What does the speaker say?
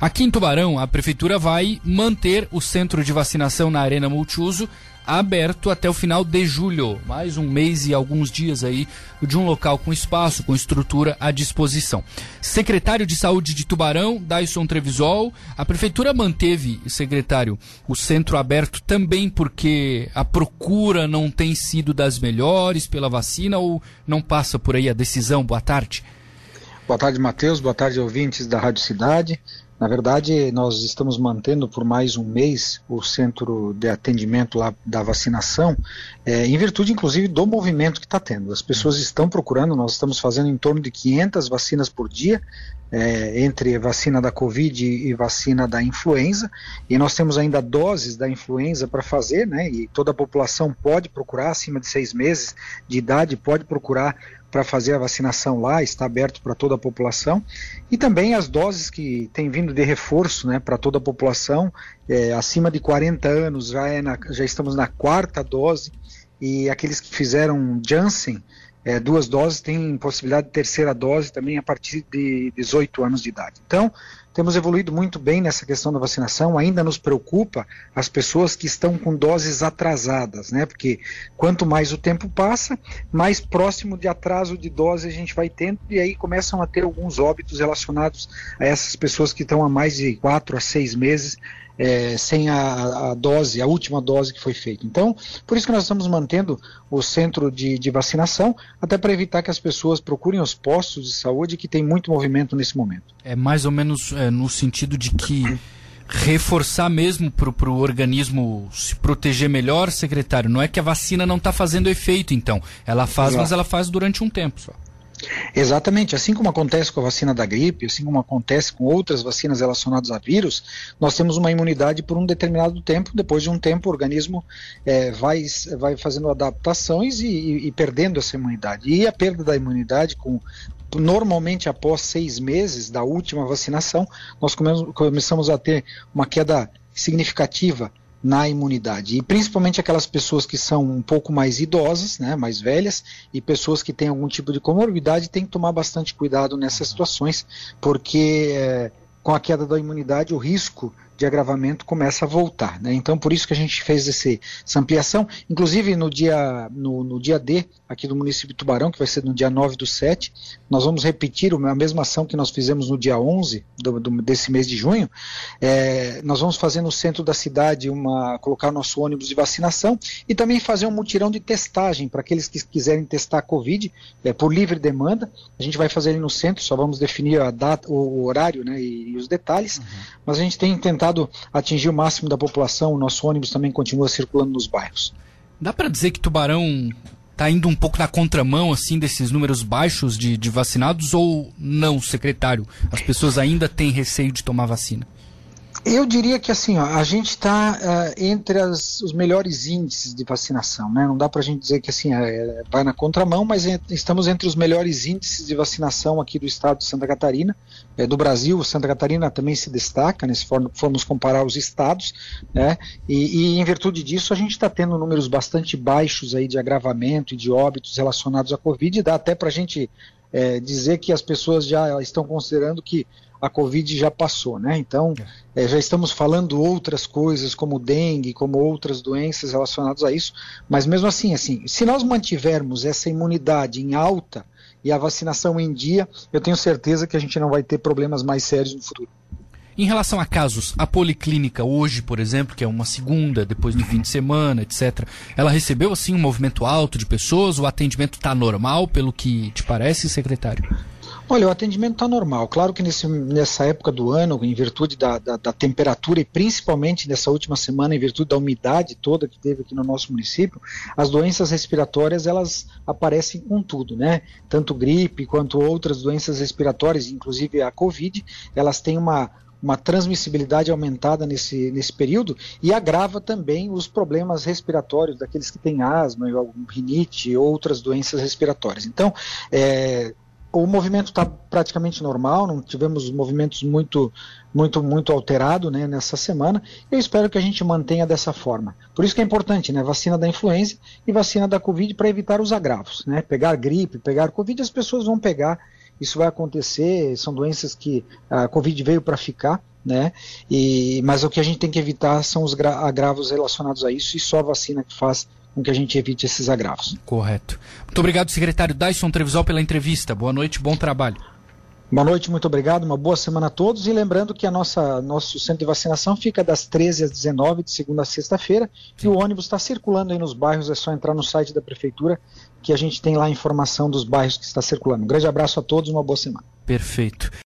Aqui em Tubarão, a prefeitura vai manter o centro de vacinação na Arena Multiuso aberto até o final de julho, mais um mês e alguns dias aí de um local com espaço, com estrutura à disposição. Secretário de Saúde de Tubarão, Dyson Trevisol, a prefeitura manteve, secretário, o centro aberto também porque a procura não tem sido das melhores pela vacina ou não passa por aí a decisão? Boa tarde. Boa tarde, Matheus. Boa tarde, ouvintes da Rádio Cidade. Na verdade, nós estamos mantendo por mais um mês o centro de atendimento lá da vacinação, é, em virtude, inclusive, do movimento que está tendo. As pessoas estão procurando, nós estamos fazendo em torno de 500 vacinas por dia, é, entre vacina da Covid e vacina da influenza, e nós temos ainda doses da influenza para fazer, né? E toda a população pode procurar, acima de seis meses de idade, pode procurar para fazer a vacinação lá, está aberto para toda a população, e também as doses que têm vindo de reforço né, para toda a população, é, acima de 40 anos, já, é na, já estamos na quarta dose, e aqueles que fizeram Janssen, é, duas doses, têm possibilidade de terceira dose também a partir de 18 anos de idade. Então, temos evoluído muito bem nessa questão da vacinação, ainda nos preocupa as pessoas que estão com doses atrasadas, né? Porque quanto mais o tempo passa, mais próximo de atraso de dose a gente vai tendo, e aí começam a ter alguns óbitos relacionados a essas pessoas que estão há mais de quatro a seis meses é, sem a, a, dose, a última dose que foi feita. Então, por isso que nós estamos mantendo o centro de, de vacinação, até para evitar que as pessoas procurem os postos de saúde que tem muito movimento nesse momento. É mais ou menos é, no sentido de que reforçar mesmo para o organismo se proteger melhor, secretário. Não é que a vacina não está fazendo efeito, então. Ela faz, mas ela faz durante um tempo só. Exatamente, assim como acontece com a vacina da gripe, assim como acontece com outras vacinas relacionadas a vírus, nós temos uma imunidade por um determinado tempo, depois de um tempo o organismo é, vai, vai fazendo adaptações e, e, e perdendo essa imunidade. E a perda da imunidade com normalmente após seis meses da última vacinação, nós começamos a ter uma queda significativa na imunidade. E principalmente aquelas pessoas que são um pouco mais idosas, né, mais velhas, e pessoas que têm algum tipo de comorbidade, tem que tomar bastante cuidado nessas situações, porque é, com a queda da imunidade, o risco de agravamento começa a voltar. Né? Então, por isso que a gente fez esse, essa ampliação. Inclusive, no dia, no, no, dia D, aqui do município de Tubarão, que vai ser no dia 9 do 7, nós vamos repetir a mesma ação que nós fizemos no dia 11 do, do, desse mês de junho. É, nós vamos fazer no centro da cidade, uma, colocar nosso ônibus de vacinação e também fazer um mutirão de testagem para aqueles que quiserem testar a Covid é, por livre demanda. A gente vai fazer ali no centro, só vamos definir a data, o, horário né, e, e, os detalhes, uhum. mas a gente tem tentado tentado atingir o máximo da população, o nosso ônibus também continua circulando nos bairros. Dá para dizer que Tubarão está indo um pouco na contramão assim desses números baixos de, de vacinados ou não, secretário? As pessoas ainda têm receio de tomar vacina? Eu diria que assim, ó, a gente está uh, eh, entre as, os melhores índices de vacinação, né? Não dá para a gente dizer que assim é, vai na contramão, mas estamos entre os melhores índices de vacinação aqui do estado de Santa Catarina, é, do Brasil. Santa Catarina também se destaca, né, se for, formos comparar os estados, né? E, e em virtude disso a gente está tendo números bastante baixos aí de agravamento e de óbitos relacionados à Covid. Dá até para a gente é, dizer que as pessoas já estão considerando que a Covid já passou, né? Então, é, já estamos falando outras coisas, como dengue, como outras doenças relacionadas a isso, mas mesmo assim, assim, se nós mantivermos essa imunidade em alta e a vacinação em dia, eu tenho certeza que a gente não vai ter problemas mais sérios no futuro. Em relação a casos, a policlínica hoje, por exemplo, que é uma segunda, depois do fim de semana, etc., ela recebeu assim um movimento alto de pessoas? O atendimento está normal, pelo que te parece, secretário? Olha, o atendimento está normal. Claro que nesse, nessa época do ano, em virtude da, da, da, temperatura e principalmente nessa última semana, em virtude da umidade toda que teve aqui no nosso município, as doenças respiratórias elas aparecem com tudo, né? Tanto gripe quanto outras doenças respiratórias, inclusive a Covid, elas têm uma, uma transmissibilidade aumentada nesse, nesse período e agrava também os problemas respiratórios daqueles que têm asma, rinite e outras doenças respiratórias. Então, é, o movimento está praticamente normal, não tivemos movimentos muito, muito, muito alterado né, nessa semana. Eu espero que a gente mantenha dessa forma. Por isso que é importante, né, vacina da influenza e vacina da Covid para evitar os agravos, né? Pegar gripe, pegar Covid, as pessoas vão pegar. Isso vai acontecer. São doenças que a Covid veio para ficar né? E, mas o que a gente tem que evitar são os agravos relacionados a isso e só a vacina que faz com que a gente evite esses agravos. Correto. Muito obrigado, secretário Dyson Trevisol, pela entrevista. Boa noite, bom trabalho. Boa noite, muito obrigado, uma boa semana a todos. E lembrando que a nossa nosso centro de vacinação fica das 13 às 19, de segunda a sexta-feira, e o ônibus está circulando aí nos bairros, é só entrar no site da prefeitura que a gente tem lá a informação dos bairros que está circulando. Um grande abraço a todos, uma boa semana. Perfeito.